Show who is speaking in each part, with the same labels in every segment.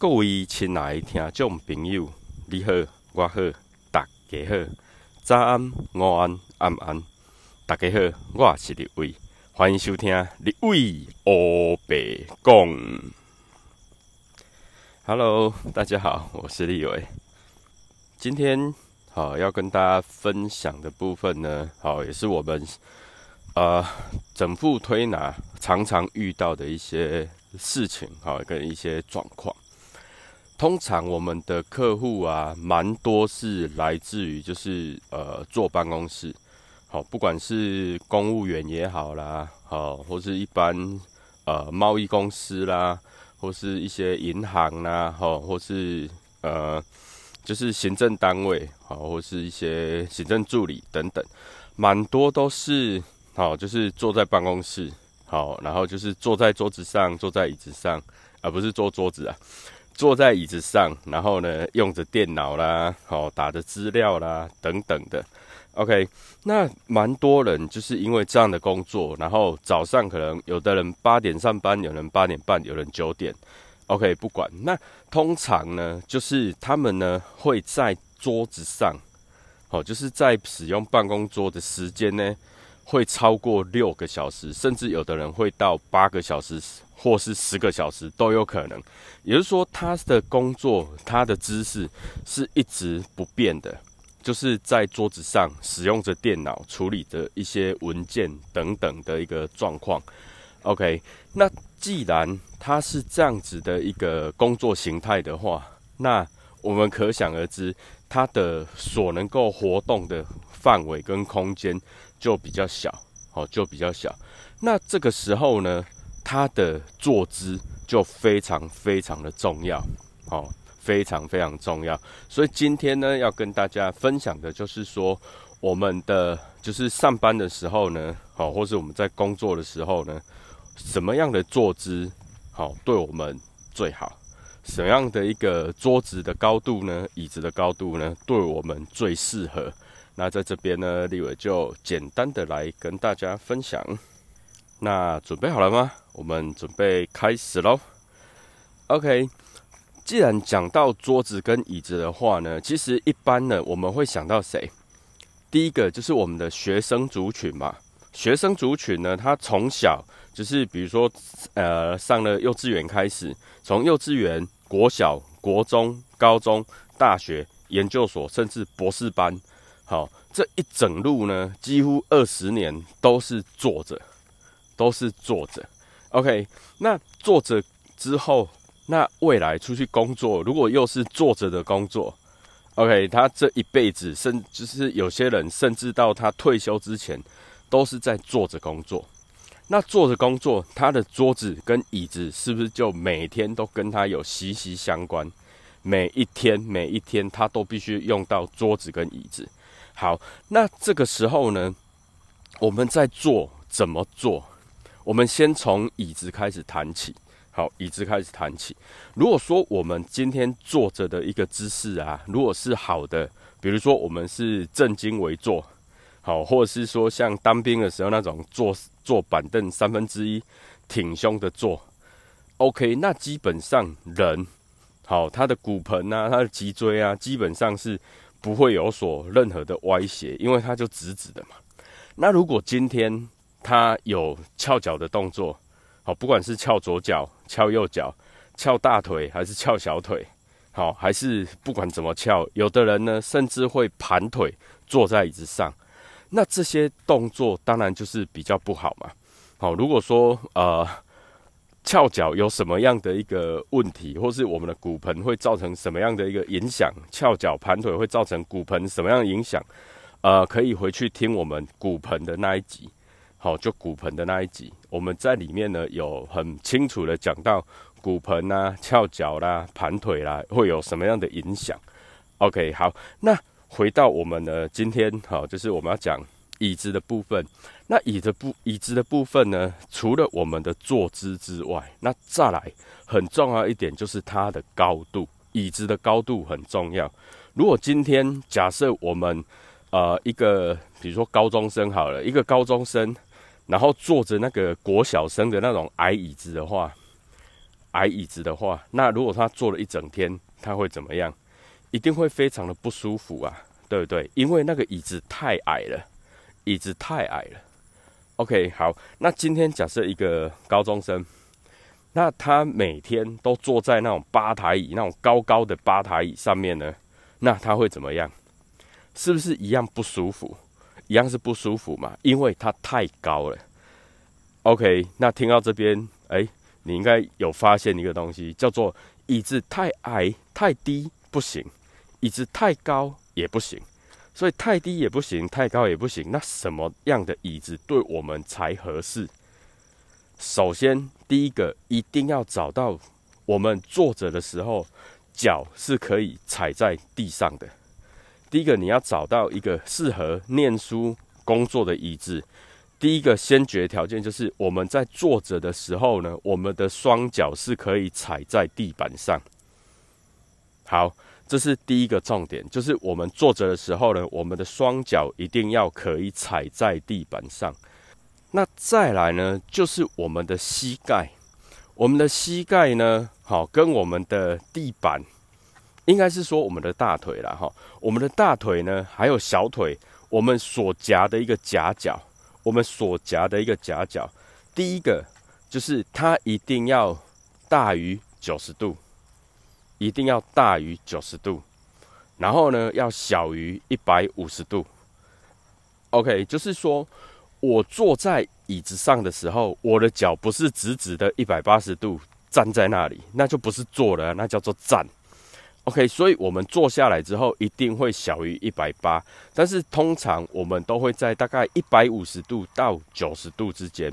Speaker 1: 各位亲爱的听众朋友，你好，我好，大家好，早安、午安、晚安，大家好，我是立伟，欢迎收听立伟欧白讲。Hello，大家好，我是立伟。今天好要跟大家分享的部分呢，好也是我们呃整副推拿常常遇到的一些事情，好跟一些状况。通常我们的客户啊，蛮多是来自于就是呃坐办公室，好，不管是公务员也好啦，好，或是一般呃贸易公司啦，或是一些银行啦，好，或是呃就是行政单位，好，或是一些行政助理等等，蛮多都是好，就是坐在办公室，好，然后就是坐在桌子上，坐在椅子上，而不是坐桌子啊。坐在椅子上，然后呢，用着电脑啦，好打着资料啦，等等的。OK，那蛮多人就是因为这样的工作，然后早上可能有的人八点上班，有人八点半，有人九点。OK，不管。那通常呢，就是他们呢会在桌子上，好，就是在使用办公桌的时间呢。会超过六个小时，甚至有的人会到八个小时，或是十个小时都有可能。也就是说，他的工作，他的姿势是一直不变的，就是在桌子上使用着电脑处理着一些文件等等的一个状况。OK，那既然他是这样子的一个工作形态的话，那我们可想而知，他的所能够活动的范围跟空间。就比较小，哦，就比较小。那这个时候呢，他的坐姿就非常非常的重要，哦，非常非常重要。所以今天呢，要跟大家分享的就是说，我们的就是上班的时候呢，好，或是我们在工作的时候呢，什么样的坐姿好对我们最好？什么样的一个桌子的高度呢？椅子的高度呢？对我们最适合？那在这边呢，立伟就简单的来跟大家分享。那准备好了吗？我们准备开始喽。OK，既然讲到桌子跟椅子的话呢，其实一般呢，我们会想到谁？第一个就是我们的学生族群嘛。学生族群呢，他从小就是比如说，呃，上了幼稚园开始，从幼稚园、国小、国中、高中、大学、研究所，甚至博士班。好，这一整路呢，几乎二十年都是坐着，都是坐着。OK，那坐着之后，那未来出去工作，如果又是坐着的工作，OK，他这一辈子，甚就是有些人甚至到他退休之前，都是在坐着工作。那坐着工作，他的桌子跟椅子是不是就每天都跟他有息息相关？每一天，每一天，他都必须用到桌子跟椅子。好，那这个时候呢，我们在做怎么做？我们先从椅子开始谈起。好，椅子开始谈起。如果说我们今天坐着的一个姿势啊，如果是好的，比如说我们是正襟危坐，好，或者是说像当兵的时候那种坐坐板凳三分之一挺胸的坐，OK，那基本上人好，他的骨盆啊，他的脊椎啊，基本上是。不会有所任何的歪斜，因为它就直直的嘛。那如果今天他有翘脚的动作，好，不管是翘左脚、翘右脚、翘大腿还是翘小腿，好，还是不管怎么翘，有的人呢甚至会盘腿坐在椅子上，那这些动作当然就是比较不好嘛。好，如果说呃。翘脚有什么样的一个问题，或是我们的骨盆会造成什么样的一个影响？翘脚盘腿会造成骨盆什么样的影响？呃，可以回去听我们骨盆的那一集，好，就骨盆的那一集，我们在里面呢有很清楚的讲到骨盆呐、翘脚啦、盘腿啦会有什么样的影响。OK，好，那回到我们的今天，好，就是我们要讲。椅子的部分，那椅子部椅子的部分呢？除了我们的坐姿之外，那再来很重要一点就是它的高度，椅子的高度很重要。如果今天假设我们呃一个，比如说高中生好了，一个高中生，然后坐着那个国小生的那种矮椅子的话矮椅子的话，那如果他坐了一整天，他会怎么样？一定会非常的不舒服啊，对不对？因为那个椅子太矮了，椅子太矮了。OK，好，那今天假设一个高中生，那他每天都坐在那种吧台椅，那种高高的吧台椅上面呢，那他会怎么样？是不是一样不舒服？一样是不舒服嘛？因为它太高了。OK，那听到这边，哎，你应该有发现一个东西，叫做椅子太矮、太低不行，椅子太高也不行。所以太低也不行，太高也不行。那什么样的椅子对我们才合适？首先，第一个一定要找到我们坐着的时候，脚是可以踩在地上的。第一个，你要找到一个适合念书、工作的椅子。第一个先决条件就是，我们在坐着的时候呢，我们的双脚是可以踩在地板上。好，这是第一个重点，就是我们坐着的时候呢，我们的双脚一定要可以踩在地板上。那再来呢，就是我们的膝盖，我们的膝盖呢，好，跟我们的地板。应该是说我们的大腿了哈，我们的大腿呢，还有小腿，我们所夹的一个夹角，我们所夹的一个夹角，第一个就是它一定要大于九十度，一定要大于九十度，然后呢要小于一百五十度。OK，就是说我坐在椅子上的时候，我的脚不是直直的一百八十度站在那里，那就不是坐了，那叫做站。OK，所以我们坐下来之后一定会小于一百八，但是通常我们都会在大概一百五十度到九十度之间。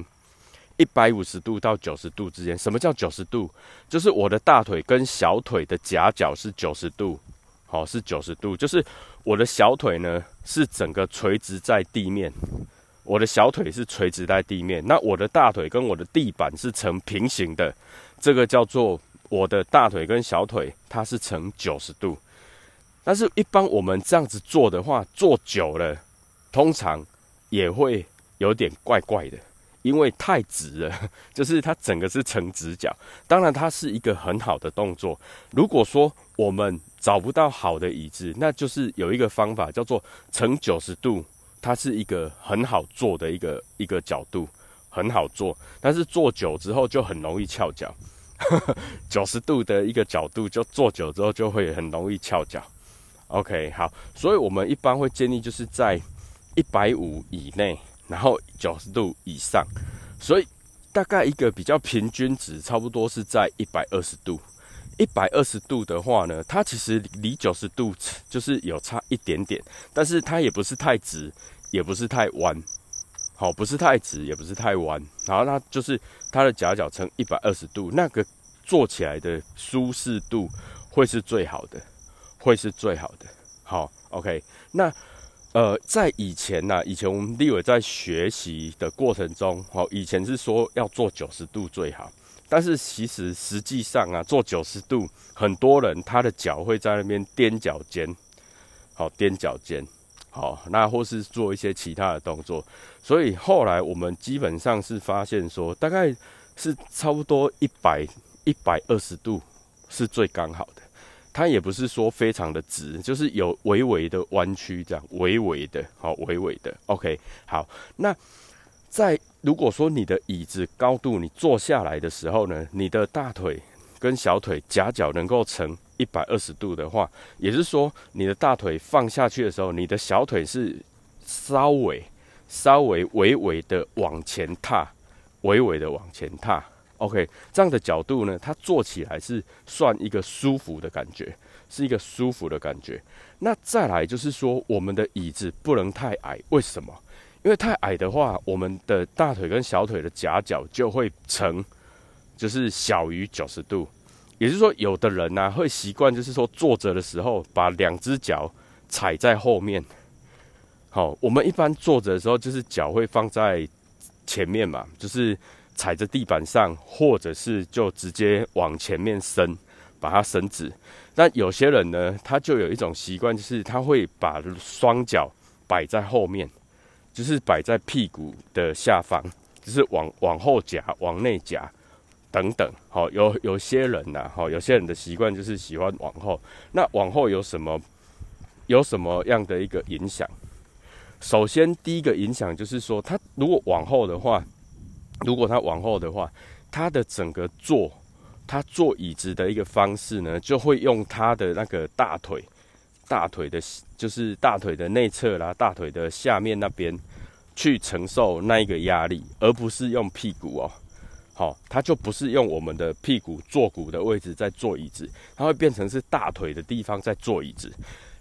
Speaker 1: 一百五十度到九十度之间，什么叫九十度？就是我的大腿跟小腿的夹角是九十度，好，是九十度，就是我的小腿呢是整个垂直在地面，我的小腿是垂直在地面，那我的大腿跟我的地板是成平行的，这个叫做。我的大腿跟小腿它是呈九十度，但是一般我们这样子做的话，做久了，通常也会有点怪怪的，因为太直了，就是它整个是呈直角。当然，它是一个很好的动作。如果说我们找不到好的椅子，那就是有一个方法叫做呈九十度，它是一个很好做的一个一个角度，很好做。但是做久之后就很容易翘脚。九十度的一个角度，就坐久之后就会很容易翘脚。OK，好，所以我们一般会建议就是在一百五以内，然后九十度以上。所以大概一个比较平均值，差不多是在一百二十度。一百二十度的话呢，它其实离九十度就是有差一点点，但是它也不是太直，也不是太弯。好，不是太直，也不是太弯，然后它就是它的夹角呈一百二十度，那个坐起来的舒适度会是最好的，会是最好的。好，OK，那呃，在以前呢，以前我们立伟在学习的过程中，好，以前是说要做九十度最好，但是其实实际上啊，做九十度，很多人他的脚会在那边踮脚尖，好，踮脚尖。好，那或是做一些其他的动作，所以后来我们基本上是发现说，大概是差不多一百一百二十度是最刚好的。它也不是说非常的直，就是有微微的弯曲，这样微微的，好微微的。OK，好，那在如果说你的椅子高度，你坐下来的时候呢，你的大腿跟小腿夹角能够成。一百二十度的话，也是说，你的大腿放下去的时候，你的小腿是稍微、稍微、微微的往前踏，微微的往前踏。OK，这样的角度呢，它坐起来是算一个舒服的感觉，是一个舒服的感觉。那再来就是说，我们的椅子不能太矮，为什么？因为太矮的话，我们的大腿跟小腿的夹角就会成，就是小于九十度。也就是说，有的人呢会习惯，就是说坐着的时候把两只脚踩在后面。好，我们一般坐着的时候，就是脚会放在前面嘛，就是踩着地板上，或者是就直接往前面伸，把它伸直。但有些人呢，他就有一种习惯，就是他会把双脚摆在后面，就是摆在屁股的下方，就是往往后夹、往内夹。等等，好，有有些人呐，好，有些人的习惯就是喜欢往后。那往后有什么有什么样的一个影响？首先，第一个影响就是说，他如果往后的话，如果他往后的话，他的整个坐，他坐椅子的一个方式呢，就会用他的那个大腿，大腿的，就是大腿的内侧啦，大腿的下面那边去承受那一个压力，而不是用屁股哦。好，它就不是用我们的屁股坐骨的位置在坐椅子，它会变成是大腿的地方在坐椅子。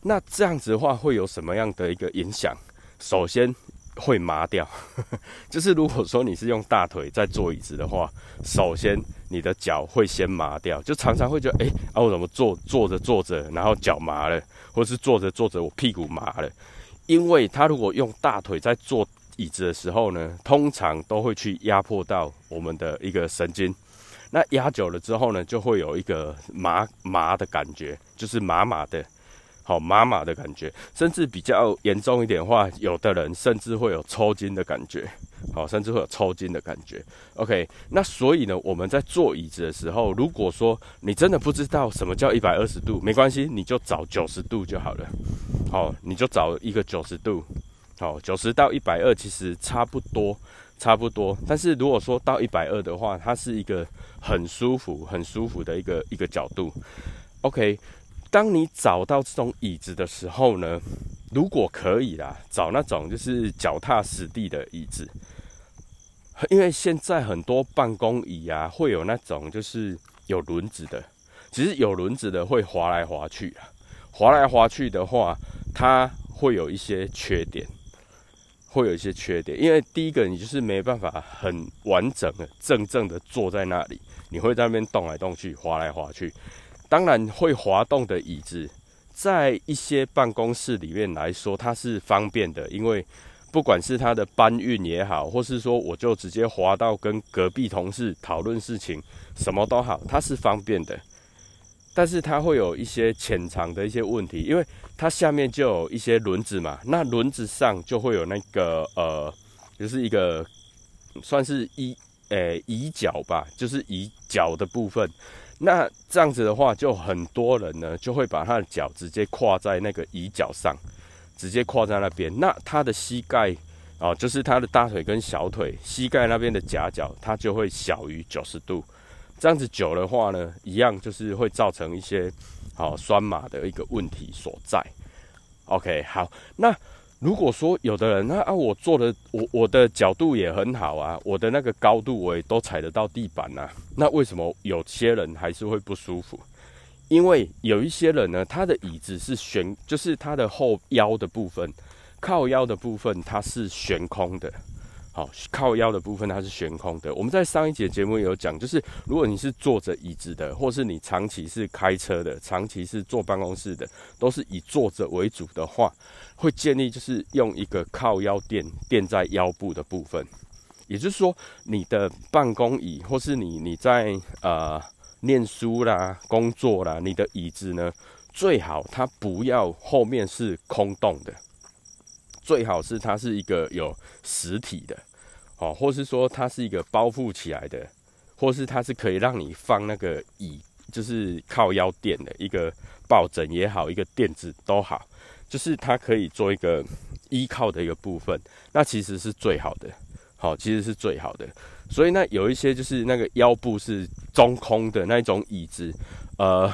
Speaker 1: 那这样子的话，会有什么样的一个影响？首先会麻掉，就是如果说你是用大腿在坐椅子的话，首先你的脚会先麻掉，就常常会觉得，哎，啊我怎么坐坐着坐着，然后脚麻了，或是坐着坐着我屁股麻了？因为他如果用大腿在坐。椅子的时候呢，通常都会去压迫到我们的一个神经，那压久了之后呢，就会有一个麻麻的感觉，就是麻麻的，好麻麻的感觉，甚至比较严重一点的话，有的人甚至会有抽筋的感觉，好，甚至会有抽筋的感觉。OK，那所以呢，我们在坐椅子的时候，如果说你真的不知道什么叫一百二十度，没关系，你就找九十度就好了，好，你就找一个九十度。好，九十到一百二其实差不多，差不多。但是如果说到一百二的话，它是一个很舒服、很舒服的一个一个角度。OK，当你找到这种椅子的时候呢，如果可以啦，找那种就是脚踏实地的椅子，因为现在很多办公椅啊，会有那种就是有轮子的。其实有轮子的会滑来滑去啊，滑来滑去的话，它会有一些缺点。会有一些缺点，因为第一个你就是没办法很完整的、正正的坐在那里，你会在那边动来动去、滑来滑去。当然，会滑动的椅子，在一些办公室里面来说，它是方便的，因为不管是它的搬运也好，或是说我就直接滑到跟隔壁同事讨论事情，什么都好，它是方便的。但是它会有一些潜藏的一些问题，因为它下面就有一些轮子嘛，那轮子上就会有那个呃，就是一个算是椅诶椅脚吧，就是椅脚的部分。那这样子的话，就很多人呢就会把他的脚直接跨在那个椅脚上，直接跨在那边。那他的膝盖啊，就是他的大腿跟小腿膝盖那边的夹角，它就会小于九十度。这样子久的话呢，一样就是会造成一些好酸麻的一个问题所在。OK，好，那如果说有的人，那啊，我做的我我的角度也很好啊，我的那个高度我也都踩得到地板呐，那为什么有些人还是会不舒服？因为有一些人呢，他的椅子是悬，就是他的后腰的部分，靠腰的部分它是悬空的。好，靠腰的部分它是悬空的。我们在上一节节目有讲，就是如果你是坐着椅子的，或是你长期是开车的，长期是坐办公室的，都是以坐着为主的话，会建议就是用一个靠腰垫垫在腰部的部分。也就是说，你的办公椅或是你你在呃念书啦、工作啦，你的椅子呢，最好它不要后面是空洞的。最好是它是一个有实体的，哦，或是说它是一个包覆起来的，或是它是可以让你放那个椅，就是靠腰垫的一个抱枕也好，一个垫子都好，就是它可以做一个依靠的一个部分，那其实是最好的，好，其实是最好的。所以那有一些就是那个腰部是中空的那种椅子，呃，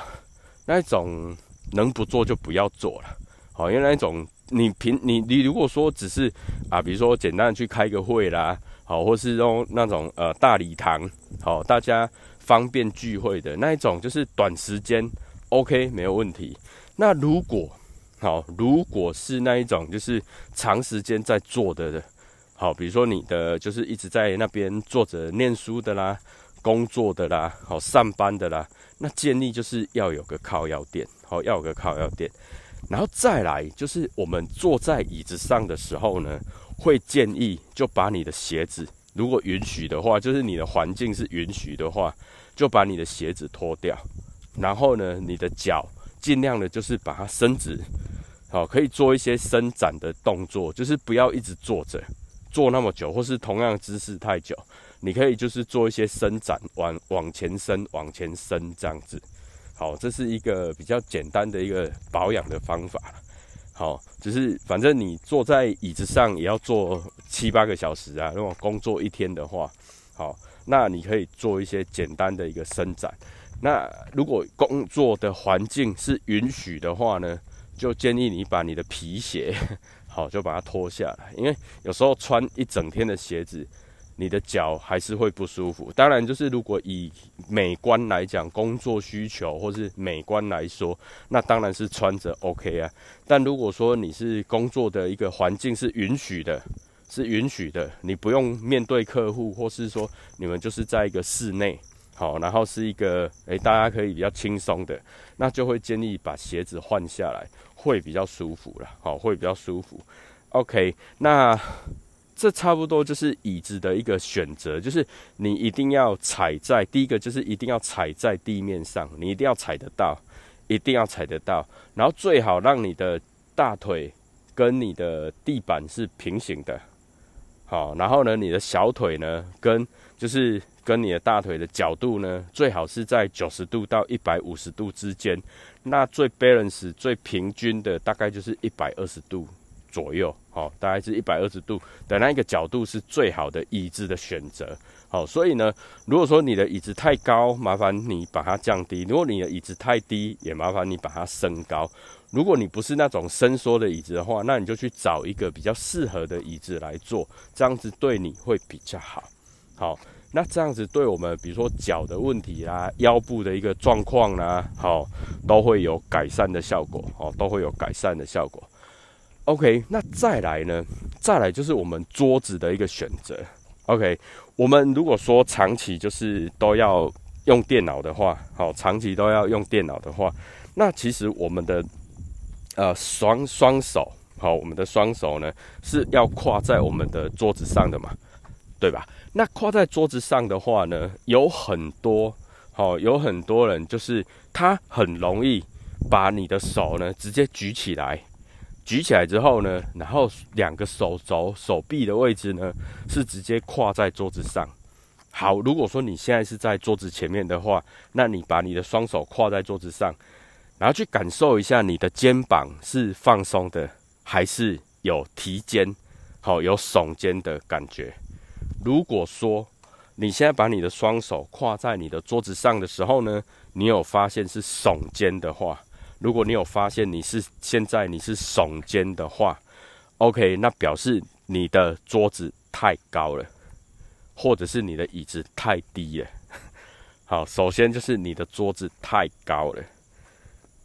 Speaker 1: 那种能不坐就不要坐了，好，因为那种。你平你你如果说只是啊，比如说简单的去开个会啦，好，或是用那种呃大礼堂，好，大家方便聚会的那一种，就是短时间 OK 没有问题。那如果好，如果是那一种就是长时间在做的，好，比如说你的就是一直在那边坐着念书的啦，工作的啦，好，上班的啦，那建议就是要有个靠腰垫，好，要有个靠腰垫。然后再来就是我们坐在椅子上的时候呢，会建议就把你的鞋子，如果允许的话，就是你的环境是允许的话，就把你的鞋子脱掉。然后呢，你的脚尽量的就是把它伸直，好，可以做一些伸展的动作，就是不要一直坐着坐那么久，或是同样姿势太久。你可以就是做一些伸展，往往前伸，往前伸这样子。好，这是一个比较简单的一个保养的方法。好，就是反正你坐在椅子上也要坐七八个小时啊。如果工作一天的话，好，那你可以做一些简单的一个伸展。那如果工作的环境是允许的话呢，就建议你把你的皮鞋，好，就把它脱下来，因为有时候穿一整天的鞋子。你的脚还是会不舒服。当然，就是如果以美观来讲，工作需求或是美观来说，那当然是穿着 OK 啊。但如果说你是工作的一个环境是允许的，是允许的，你不用面对客户，或是说你们就是在一个室内，好，然后是一个诶，大家可以比较轻松的，那就会建议把鞋子换下来，会比较舒服了，好，会比较舒服。OK，那。这差不多就是椅子的一个选择，就是你一定要踩在第一个，就是一定要踩在地面上，你一定要踩得到，一定要踩得到，然后最好让你的大腿跟你的地板是平行的，好，然后呢，你的小腿呢跟就是跟你的大腿的角度呢，最好是在九十度到一百五十度之间，那最 balance 最平均的大概就是一百二十度。左右，好，大概是一百二十度的那一个角度是最好的椅子的选择，好，所以呢，如果说你的椅子太高，麻烦你把它降低；如果你的椅子太低，也麻烦你把它升高。如果你不是那种伸缩的椅子的话，那你就去找一个比较适合的椅子来做，这样子对你会比较好。好，那这样子对我们，比如说脚的问题啦、腰部的一个状况啦，好，都会有改善的效果，哦，都会有改善的效果。OK，那再来呢？再来就是我们桌子的一个选择。OK，我们如果说长期就是都要用电脑的话，好，长期都要用电脑的话，那其实我们的呃双双手，好，我们的双手呢是要跨在我们的桌子上的嘛，对吧？那跨在桌子上的话呢，有很多好，有很多人就是他很容易把你的手呢直接举起来。举起来之后呢，然后两个手肘、手臂的位置呢是直接跨在桌子上。好，如果说你现在是在桌子前面的话，那你把你的双手跨在桌子上，然后去感受一下你的肩膀是放松的，还是有提肩，好有耸肩的感觉。如果说你现在把你的双手跨在你的桌子上的时候呢，你有发现是耸肩的话。如果你有发现你是现在你是耸肩的话，OK，那表示你的桌子太高了，或者是你的椅子太低了。好，首先就是你的桌子太高了。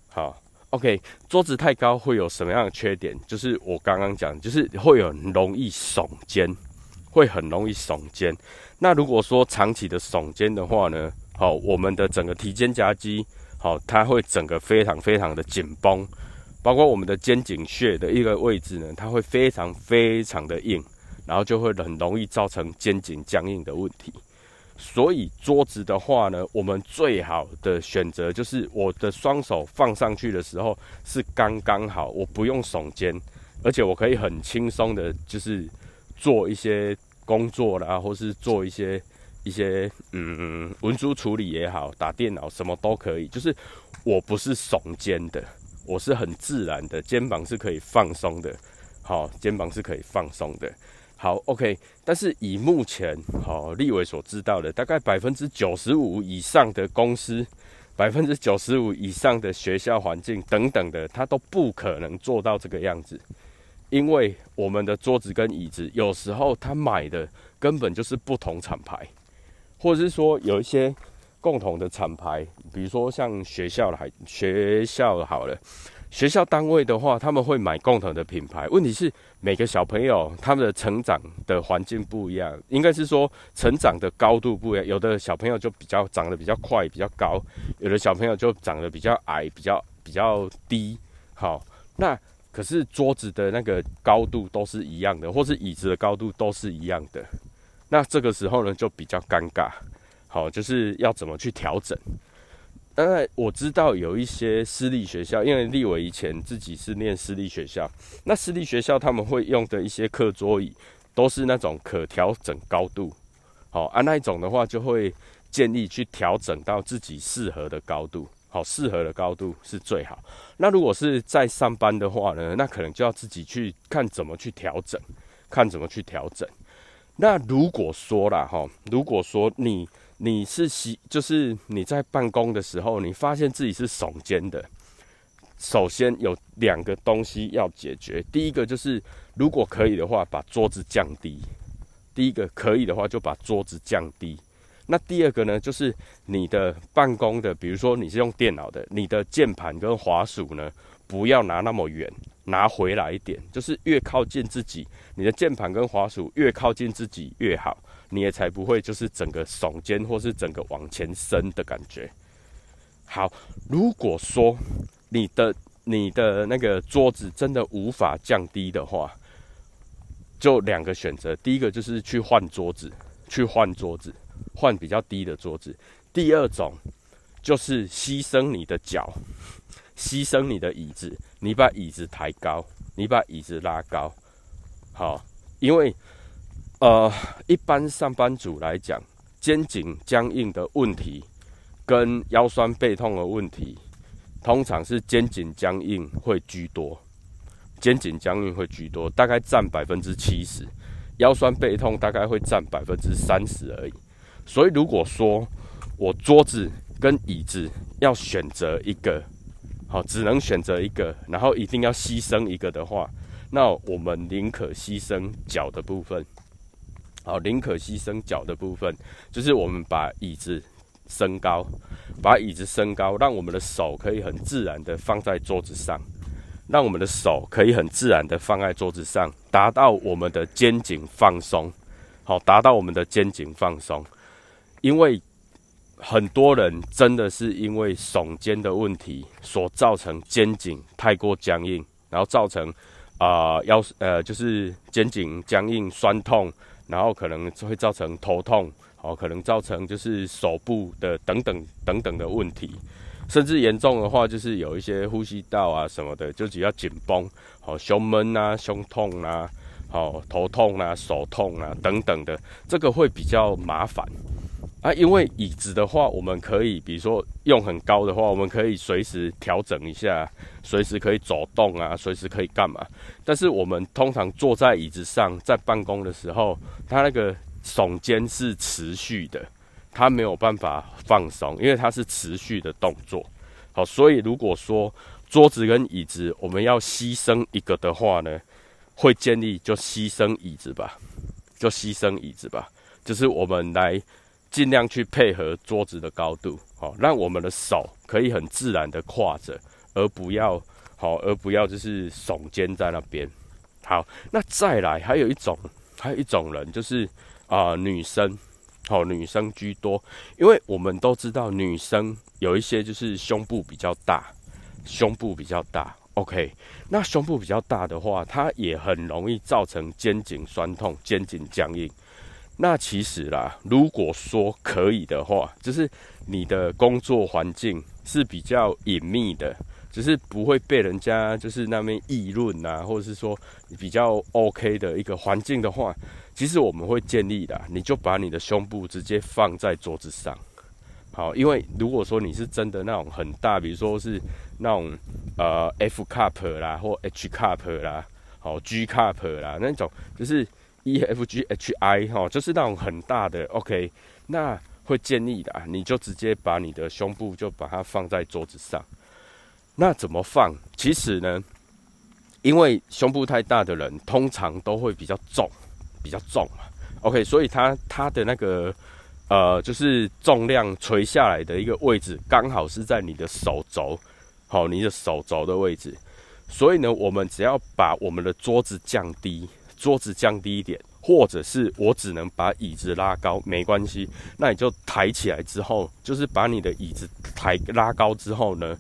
Speaker 1: 好，OK，桌子太高会有什么样的缺点？就是我刚刚讲，就是会有容易耸肩，会很容易耸肩。那如果说长期的耸肩的话呢？好，我们的整个提肩夹肌。好，它会整个非常非常的紧绷，包括我们的肩颈穴的一个位置呢，它会非常非常的硬，然后就会很容易造成肩颈僵硬的问题。所以桌子的话呢，我们最好的选择就是我的双手放上去的时候是刚刚好，我不用耸肩，而且我可以很轻松的，就是做一些工作啦，或是做一些。一些嗯文书处理也好，打电脑什么都可以。就是我不是耸肩的，我是很自然的，肩膀是可以放松的。好，肩膀是可以放松的。好，OK。但是以目前好立伟所知道的，大概百分之九十五以上的公司，百分之九十五以上的学校环境等等的，他都不可能做到这个样子。因为我们的桌子跟椅子，有时候他买的根本就是不同厂牌。或者是说有一些共同的厂牌，比如说像学校的，学校好了，学校单位的话，他们会买共同的品牌。问题是每个小朋友他们的成长的环境不一样，应该是说成长的高度不一样。有的小朋友就比较长得比较快，比较高；有的小朋友就长得比较矮，比较比较低。好，那可是桌子的那个高度都是一样的，或是椅子的高度都是一样的。那这个时候呢，就比较尴尬，好，就是要怎么去调整？当然我知道有一些私立学校，因为立伟以前自己是念私立学校，那私立学校他们会用的一些课桌椅，都是那种可调整高度，好，啊那一种的话就会建议去调整到自己适合的高度，好，适合的高度是最好。那如果是在上班的话呢，那可能就要自己去看怎么去调整，看怎么去调整。那如果说啦，哈，如果说你你是习，就是你在办公的时候，你发现自己是耸肩的，首先有两个东西要解决。第一个就是，如果可以的话，把桌子降低。第一个可以的话，就把桌子降低。那第二个呢，就是你的办公的，比如说你是用电脑的，你的键盘跟滑鼠呢，不要拿那么远，拿回来一点，就是越靠近自己，你的键盘跟滑鼠越靠近自己越好，你也才不会就是整个耸肩或是整个往前伸的感觉。好，如果说你的你的那个桌子真的无法降低的话，就两个选择，第一个就是去换桌子，去换桌子，换比较低的桌子。第二种就是牺牲你的脚，牺牲你的椅子，你把椅子抬高，你把椅子拉高。好，因为呃，一般上班族来讲，肩颈僵硬的问题跟腰酸背痛的问题，通常是肩颈僵硬会居多。肩颈僵硬会居多，大概占百分之七十；腰酸背痛大概会占百分之三十而已。所以，如果说我桌子跟椅子要选择一个，好，只能选择一个，然后一定要牺牲一个的话，那我们宁可牺牲脚的部分。好，宁可牺牲脚的部分，就是我们把椅子升高，把椅子升高，让我们的手可以很自然的放在桌子上。让我们的手可以很自然的放在桌子上，达到我们的肩颈放松，好，达到我们的肩颈放松。因为很多人真的是因为耸肩的问题所造成肩颈太过僵硬，然后造成啊腰呃就是肩颈僵硬酸痛，然后可能会造成头痛，好，可能造成就是手部的等等等等的问题。甚至严重的话，就是有一些呼吸道啊什么的，就只要紧绷，好胸闷啊、胸痛啊、好头痛啊、手痛啊等等的，这个会比较麻烦啊。因为椅子的话，我们可以，比如说用很高的话，我们可以随时调整一下，随时可以走动啊，随时可以干嘛。但是我们通常坐在椅子上，在办公的时候，它那个耸肩是持续的。它没有办法放松，因为它是持续的动作。好，所以如果说桌子跟椅子我们要牺牲一个的话呢，会建议就牺牲椅子吧，就牺牲椅子吧。就是我们来尽量去配合桌子的高度，好，让我们的手可以很自然的跨着，而不要好，而不要就是耸肩在那边。好，那再来还有一种，还有一种人就是啊，女生。好，女生居多，因为我们都知道女生有一些就是胸部比较大，胸部比较大。OK，那胸部比较大的话，它也很容易造成肩颈酸痛、肩颈僵硬。那其实啦，如果说可以的话，就是你的工作环境是比较隐秘的，就是不会被人家就是那边议论啊，或者是说比较 OK 的一个环境的话。其实我们会建议的，你就把你的胸部直接放在桌子上，好，因为如果说你是真的那种很大，比如说是那种呃 F cup 啦或 H cup 啦，好 G cup 啦那种，就是 E F G H I 哈，就是那种很大的，OK，那会建议的，你就直接把你的胸部就把它放在桌子上。那怎么放？其实呢，因为胸部太大的人通常都会比较重。比较重嘛，OK，所以它它的那个呃，就是重量垂下来的一个位置，刚好是在你的手肘，好，你的手肘的位置。所以呢，我们只要把我们的桌子降低，桌子降低一点，或者是我只能把椅子拉高，没关系。那你就抬起来之后，就是把你的椅子抬拉高之后呢，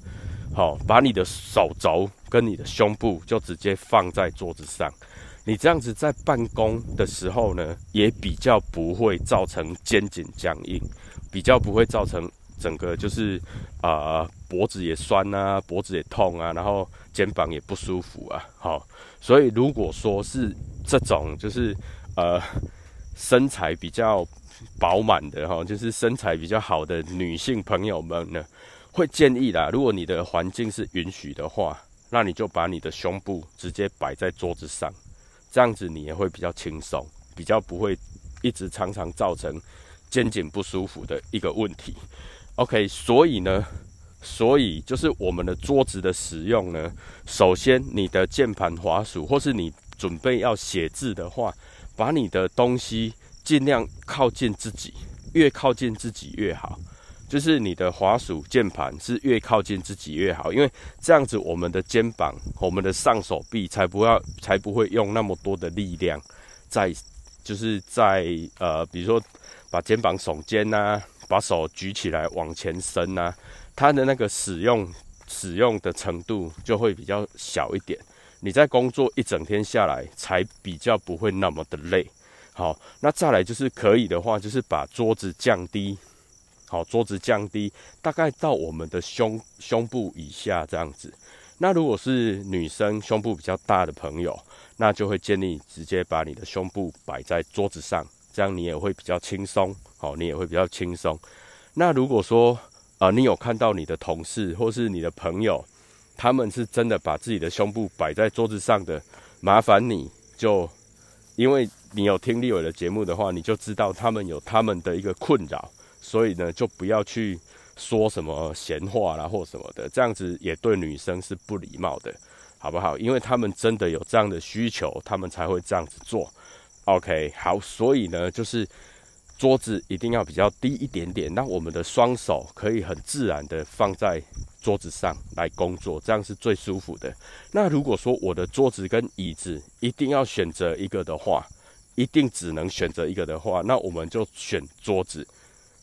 Speaker 1: 好，把你的手肘跟你的胸部就直接放在桌子上。你这样子在办公的时候呢，也比较不会造成肩颈僵硬，比较不会造成整个就是啊脖子也酸啊，脖子也痛啊，然后肩膀也不舒服啊。好，所以如果说是这种就是呃身材比较饱满的哈，就是身材比较好的女性朋友们呢，会建议啦，如果你的环境是允许的话，那你就把你的胸部直接摆在桌子上，这样子你也会比较轻松，比较不会一直常常造成肩颈不舒服的一个问题。OK，所以呢，所以就是我们的桌子的使用呢，首先你的键盘、滑鼠，或是你准备要写字的话，把你的东西尽量靠近自己，越靠近自己越好。就是你的滑鼠键盘是越靠近自己越好，因为这样子我们的肩膀、我们的上手臂才不要才不会用那么多的力量在，就是在呃，比如说把肩膀耸肩呐。把手举起来往前伸呐，它的那个使用使用的程度就会比较小一点。你在工作一整天下来，才比较不会那么的累。好，那再来就是可以的话，就是把桌子降低，好，桌子降低，大概到我们的胸胸部以下这样子。那如果是女生胸部比较大的朋友，那就会建议直接把你的胸部摆在桌子上。这样你也会比较轻松，好，你也会比较轻松。那如果说啊，你有看到你的同事或是你的朋友，他们是真的把自己的胸部摆在桌子上的，麻烦你就，因为你有听立伟的节目的话，你就知道他们有他们的一个困扰，所以呢，就不要去说什么闲话啦或什么的，这样子也对女生是不礼貌的，好不好？因为他们真的有这样的需求，他们才会这样子做。OK，好，所以呢，就是桌子一定要比较低一点点，那我们的双手可以很自然的放在桌子上来工作，这样是最舒服的。那如果说我的桌子跟椅子一定要选择一个的话，一定只能选择一个的话，那我们就选桌子，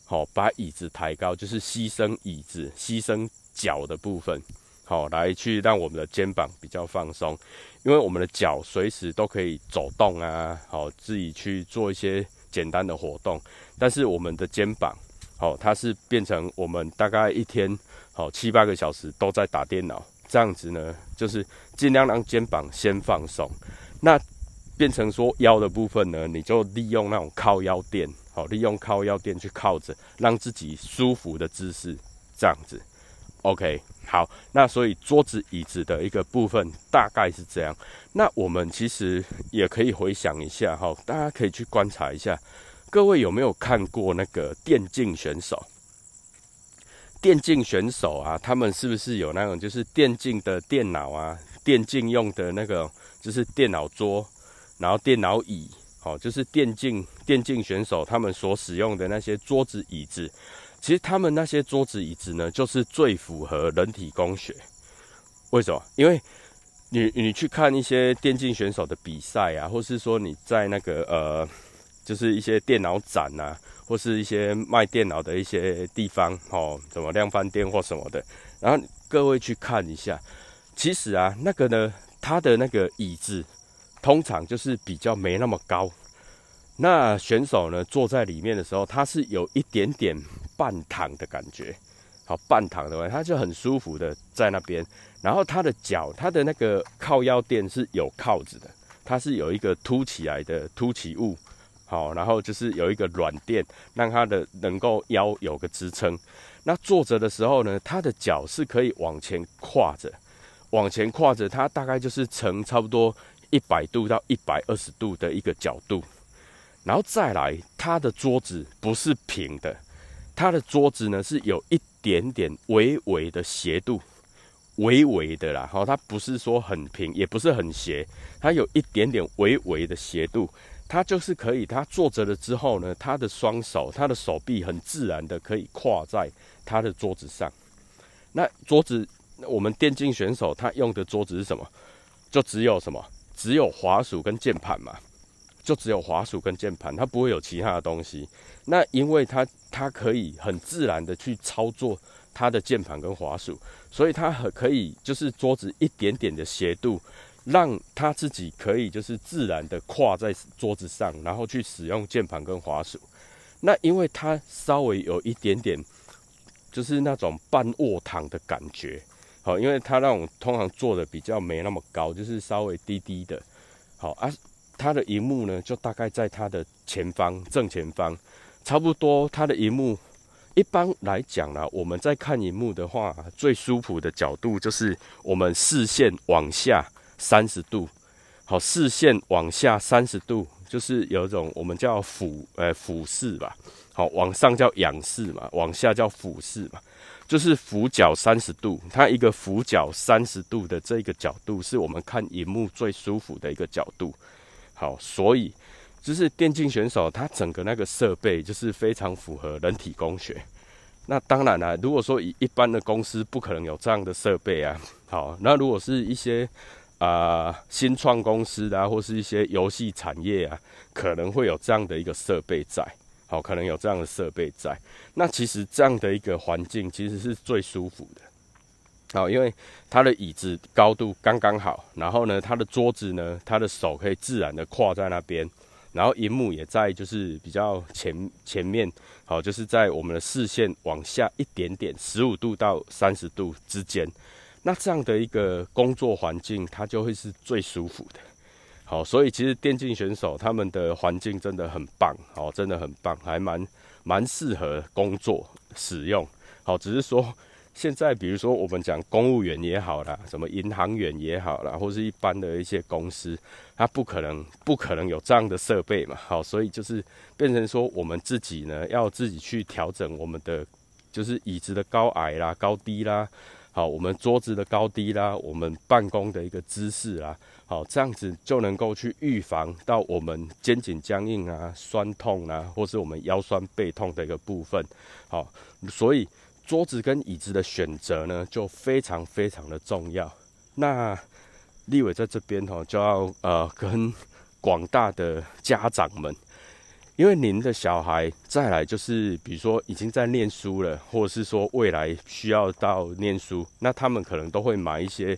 Speaker 1: 好，把椅子抬高，就是牺牲椅子，牺牲脚的部分。好，来去让我们的肩膀比较放松，因为我们的脚随时都可以走动啊，好，自己去做一些简单的活动。但是我们的肩膀，好，它是变成我们大概一天好七八个小时都在打电脑，这样子呢，就是尽量让肩膀先放松。那变成说腰的部分呢，你就利用那种靠腰垫，好，利用靠腰垫去靠着，让自己舒服的姿势，这样子。OK，好，那所以桌子椅子的一个部分大概是这样。那我们其实也可以回想一下哈，大家可以去观察一下，各位有没有看过那个电竞选手？电竞选手啊，他们是不是有那种就是电竞的电脑啊，电竞用的那个就是电脑桌，然后电脑椅，好，就是电竞电竞选手他们所使用的那些桌子椅子。其实他们那些桌子椅子呢，就是最符合人体工学。为什么？因为你你去看一些电竞选手的比赛啊，或是说你在那个呃，就是一些电脑展啊，或是一些卖电脑的一些地方哦，什么量贩店或什么的，然后各位去看一下，其实啊，那个呢，它的那个椅子通常就是比较没那么高。那选手呢，坐在里面的时候，他是有一点点半躺的感觉，好半躺的话，他就很舒服的在那边。然后他的脚，他的那个靠腰垫是有靠子的，它是有一个凸起来的凸起物，好，然后就是有一个软垫，让他的能够腰有个支撑。那坐着的时候呢，他的脚是可以往前跨着，往前跨着，它大概就是呈差不多一百度到一百二十度的一个角度。然后再来，它的桌子不是平的，它的桌子呢是有一点点微微的斜度，微微的啦。好，它不是说很平，也不是很斜，它有一点点微微的斜度。它就是可以，它坐着了之后呢，它的双手，它的手臂很自然的可以跨在它的桌子上。那桌子，我们电竞选手他用的桌子是什么？就只有什么？只有滑鼠跟键盘嘛。就只有滑鼠跟键盘，它不会有其他的东西。那因为它它可以很自然的去操作它的键盘跟滑鼠，所以它很可以就是桌子一点点的斜度，让它自己可以就是自然的跨在桌子上，然后去使用键盘跟滑鼠。那因为它稍微有一点点就是那种半卧躺的感觉，好，因为它那种通常坐的比较没那么高，就是稍微低低的，好啊。它的荧幕呢，就大概在它的前方正前方，差不多它的荧幕，一般来讲呢，我们在看荧幕的话，最舒服的角度就是我们视线往下三十度，好，视线往下三十度，就是有一种我们叫俯呃俯视吧，好，往上叫仰视嘛，往下叫俯视嘛。就是俯角三十度，它一个俯角三十度的这个角度，是我们看荧幕最舒服的一个角度。好，所以就是电竞选手他整个那个设备就是非常符合人体工学。那当然了，如果说以一般的公司不可能有这样的设备啊。好，那如果是一些啊新创公司啊，或是一些游戏产业啊，可能会有这样的一个设备在。好，可能有这样的设备在。那其实这样的一个环境其实是最舒服的。好，因为它的椅子高度刚刚好，然后呢，它的桌子呢，它的手可以自然的跨在那边，然后荧幕也在就是比较前前面，好，就是在我们的视线往下一点点，十五度到三十度之间。那这样的一个工作环境，它就会是最舒服的。好，所以其实电竞选手他们的环境真的很棒，好，真的很棒，还蛮蛮适合工作使用。好，只是说现在，比如说我们讲公务员也好啦，什么银行员也好啦，或是一般的一些公司，它不可能不可能有这样的设备嘛。好，所以就是变成说我们自己呢，要自己去调整我们的就是椅子的高矮啦、高低啦，好，我们桌子的高低啦，我们办公的一个姿势啦。好，这样子就能够去预防到我们肩颈僵硬啊、酸痛啊，或是我们腰酸背痛的一个部分。好，所以桌子跟椅子的选择呢，就非常非常的重要。那立伟在这边哈，就要呃跟广大的家长们，因为您的小孩再来就是比如说已经在念书了，或者是说未来需要到念书，那他们可能都会买一些。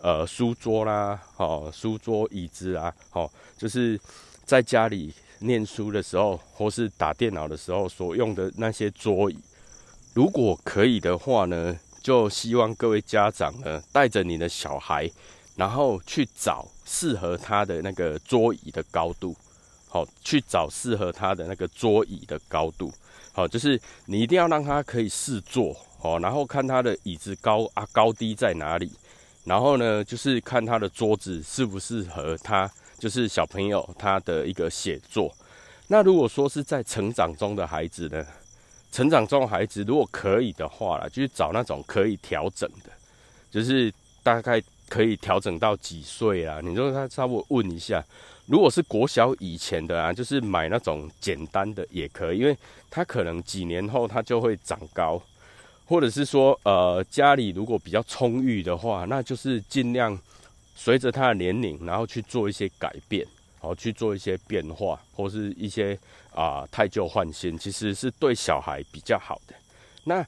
Speaker 1: 呃，书桌啦，哦，书桌椅子啊，哦，就是在家里念书的时候，或是打电脑的时候所用的那些桌椅。如果可以的话呢，就希望各位家长呢，带着你的小孩，然后去找适合他的那个桌椅的高度，好，去找适合他的那个桌椅的高度，好，就是你一定要让他可以试坐，哦，然后看他的椅子高啊高低在哪里。然后呢，就是看他的桌子适不适合他，就是小朋友他的一个写作。那如果说是在成长中的孩子呢，成长中的孩子如果可以的话啦，就是找那种可以调整的，就是大概可以调整到几岁啊？你说他稍微问一下，如果是国小以前的啊，就是买那种简单的也可以，因为他可能几年后他就会长高。或者是说，呃，家里如果比较充裕的话，那就是尽量随着他的年龄，然后去做一些改变，好去做一些变化，或是一些啊太旧换新，其实是对小孩比较好的。那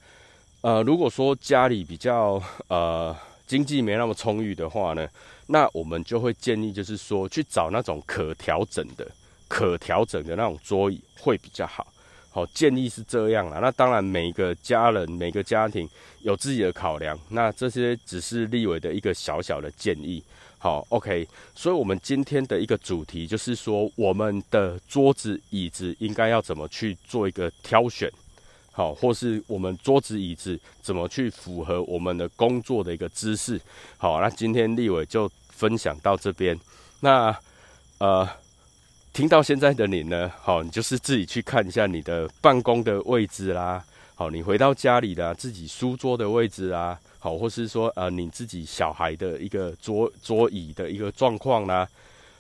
Speaker 1: 呃，如果说家里比较呃经济没那么充裕的话呢，那我们就会建议就是说去找那种可调整的、可调整的那种桌椅会比较好。好，建议是这样啦。那当然，每一个家人、每个家庭有自己的考量。那这些只是立伟的一个小小的建议。好，OK。所以，我们今天的一个主题就是说，我们的桌子、椅子应该要怎么去做一个挑选？好，或是我们桌子、椅子怎么去符合我们的工作的一个姿势？好，那今天立伟就分享到这边。那，呃。听到现在的你呢，好，你就是自己去看一下你的办公的位置啦，好，你回到家里的自己书桌的位置啊，好，或是说呃你自己小孩的一个桌桌椅的一个状况啦，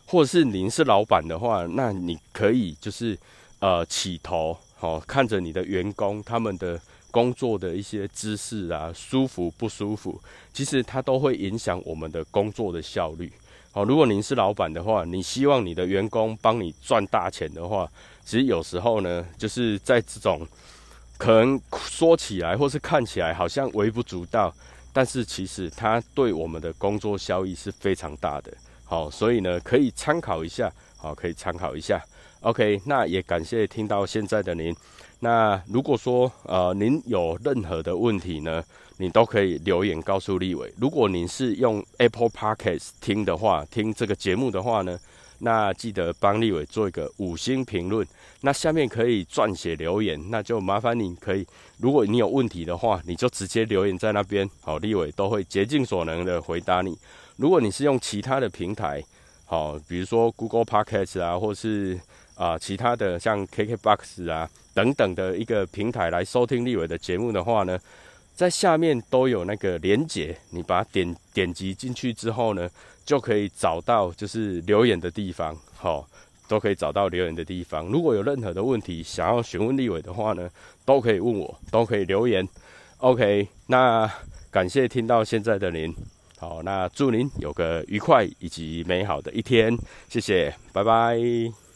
Speaker 1: 或者是您是老板的话，那你可以就是呃起头，好，看着你的员工他们的工作的一些姿势啊，舒服不舒服，其实它都会影响我们的工作的效率。好，如果您是老板的话，你希望你的员工帮你赚大钱的话，其实有时候呢，就是在这种可能说起来或是看起来好像微不足道，但是其实它对我们的工作效益是非常大的。好，所以呢，可以参考一下，好，可以参考一下。OK，那也感谢听到现在的您。那如果说呃您有任何的问题呢？你都可以留言告诉立伟。如果您是用 Apple Podcast 听的话，听这个节目的话呢，那记得帮立伟做一个五星评论。那下面可以撰写留言，那就麻烦你可以，如果你有问题的话，你就直接留言在那边，好，立伟都会竭尽所能的回答你。如果你是用其他的平台，好，比如说 Google Podcast 啊，或是啊其他的像 KKBox 啊等等的一个平台来收听立伟的节目的话呢，在下面都有那个连结，你把它点点击进去之后呢，就可以找到就是留言的地方，好。都可以找到留言的地方。如果有任何的问题想要询问立伟的话呢，都可以问我，都可以留言。OK，那感谢听到现在的您。好，那祝您有个愉快以及美好的一天。谢谢，拜拜。